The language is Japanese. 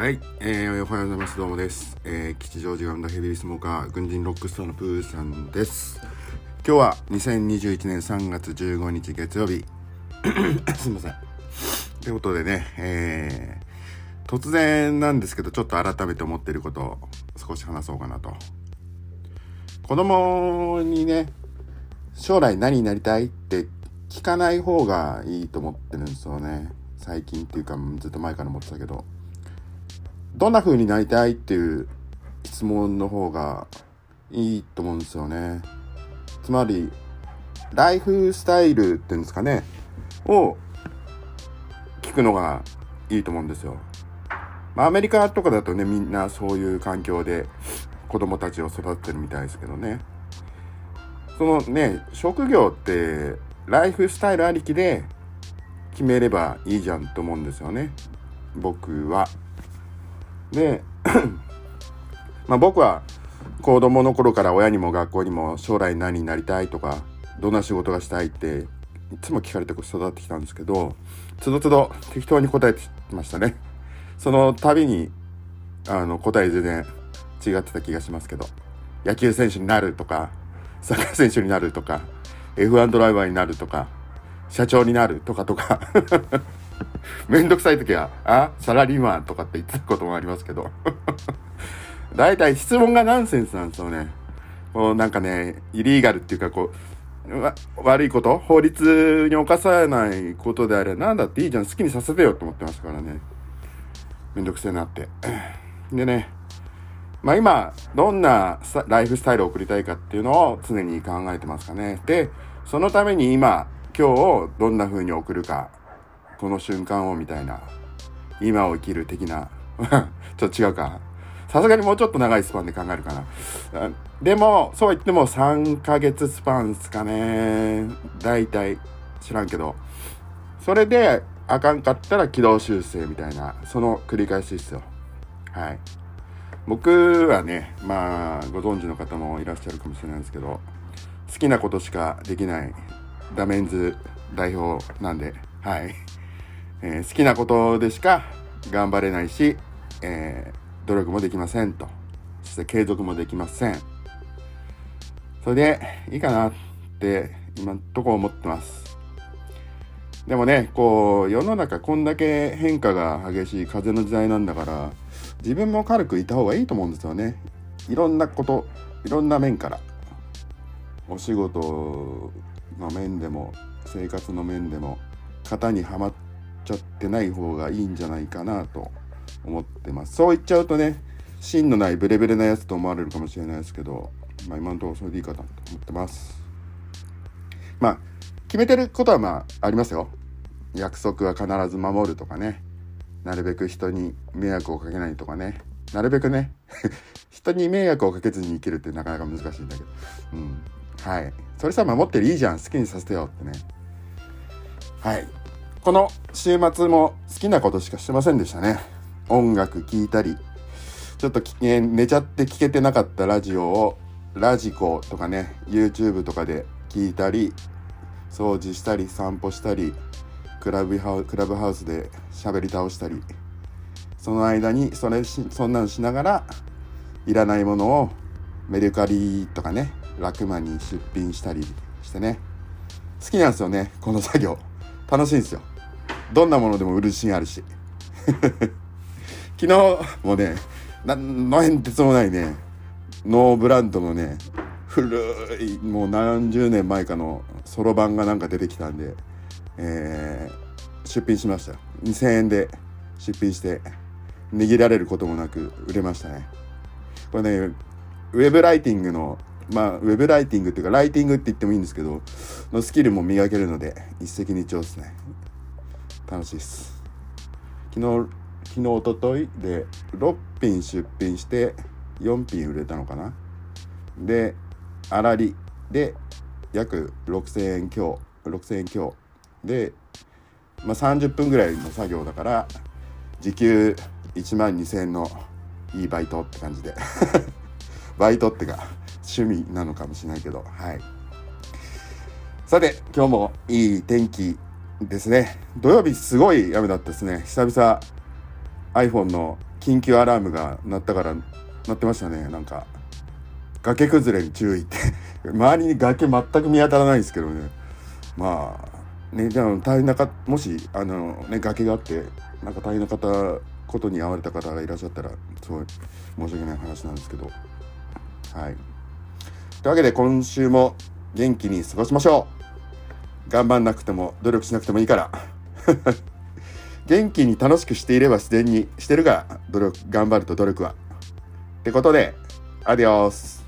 はい、えー、おはようございます。どうもです。えー、吉祥寺が生んだヘビースモーカー、軍人ロックスターのプーさんです。今日は2021年3月15日月曜日。すいません。ということでね、えー、突然なんですけど、ちょっと改めて思ってることを少し話そうかなと。子供にね、将来何になりたいって聞かない方がいいと思ってるんですよね。最近っていうか、ずっと前から思ってたけど。どんな風になりたいっていう質問の方がいいと思うんですよね。つまり、ライフスタイルっていうんですかね、を聞くのがいいと思うんですよ。まあ、アメリカとかだとね、みんなそういう環境で子供たちを育ててるみたいですけどね。そのね、職業ってライフスタイルありきで決めればいいじゃんと思うんですよね。僕は。で、まあ僕は子供の頃から親にも学校にも将来何になりたいとか、どんな仕事がしたいっていつも聞かれて育ってきたんですけど、つどつど適当に答えてましたね。その度に、あの、答え全然違ってた気がしますけど、野球選手になるとか、サッカー選手になるとか、F1 ドライバーになるとか、社長になるとかとか、めんどくさい時は、あサラリーマンとかって言ってたこともありますけど。大体質問がナンセンスなんですよね。こうなんかね、イリーガルっていうかこう、悪いこと？法律に侵されないことであれば何だっていいじゃん。好きにさせてよと思ってますからね。めんどくせえなって。でね、まあ今、どんなライフスタイルを送りたいかっていうのを常に考えてますかね。で、そのために今、今日をどんな風に送るか、この瞬間をみたいな、今を生きる的な、ちょっと違うか。さすがにもうちょっと長いスパンで考えるかな。でも、そうは言っても3ヶ月スパンですかね。大体、知らんけど。それで、あかんかったら軌道修正みたいな、その繰り返しですよ。はい。僕はね、まあ、ご存知の方もいらっしゃるかもしれないですけど、好きなことしかできないダメンズ代表なんで、はい。えー好きなことでしか頑張れないし、えー努力もできませんと。そして継続もできません。それで、いいかなって、今んとこ思ってます。でもね、こう、世の中こんだけ変化が激しい風の時代なんだから、自分も軽くいた方がいいと思うんですよね。いろんなこと、いろんな面から。お仕事の面でも、生活の面でも、型にはまってちゃってない方がいいんじゃないかなと思ってます。そう言っちゃうとね、芯のないブレブレなやつと思われるかもしれないですけど、まあ今のところそれでいいかなと思ってます。まあ、決めてることはまあありますよ。約束は必ず守るとかね。なるべく人に迷惑をかけないとかね。なるべくね、人に迷惑をかけずに生きるってなかなか難しいんだけど。うん。はい。それさ守ってりいいじゃん。好きにさせてよってね。はい。この週末も好きなことしかしてませんでしたね。音楽聴いたり、ちょっときえ寝ちゃって聞けてなかったラジオを、ラジコとかね、YouTube とかで聞いたり、掃除したり、散歩したり、クラブハウクラブハウスで喋り倒したり、その間にそれし、そんなんしながら、いらないものをメルカリとかね、ラクマに出品したりしてね。好きなんですよね、この作業。楽しいんですよ。どんなものでも売る自信あるし。昨日もね、なんの変哲もないね、ノーブランドのね、古い、もう何十年前かのそろばんがなんか出てきたんで、えー出品しました。2000円で出品して、握られることもなく売れましたね。これね、ウェブライティングの、まあ、ウェブライティングっていうか、ライティングって言ってもいいんですけど、のスキルも磨けるので、一石二鳥ですね。楽しいです。昨日、昨日、おとといで6品出品して4品売れたのかな？で、粗利で約6000円強、6000円強。で、まあ、30分ぐらいの作業だから、時給1万2000円のいいバイトって感じで。バイトってか、趣味なのかもしれないけど、はい。さて、今日もいい天気ですね。土曜日すごい雨だったですね。久々、iPhone の緊急アラームが鳴ったから鳴ってましたねなんか崖崩れに注意って。周りに崖全く見当たらないんですけどね。まあねじゃあ大変なかもしあのね崖があってなんか大変な方ことに遭われた方がいらっしゃったらすごい申し訳ない話なんですけど。はい。というわけで今週も元気に過ごしましょう。頑張んなくても努力しなくてもいいから。元気に楽しくしていれば自然にしてるから努力頑張ると努力は。ってことでアディオス。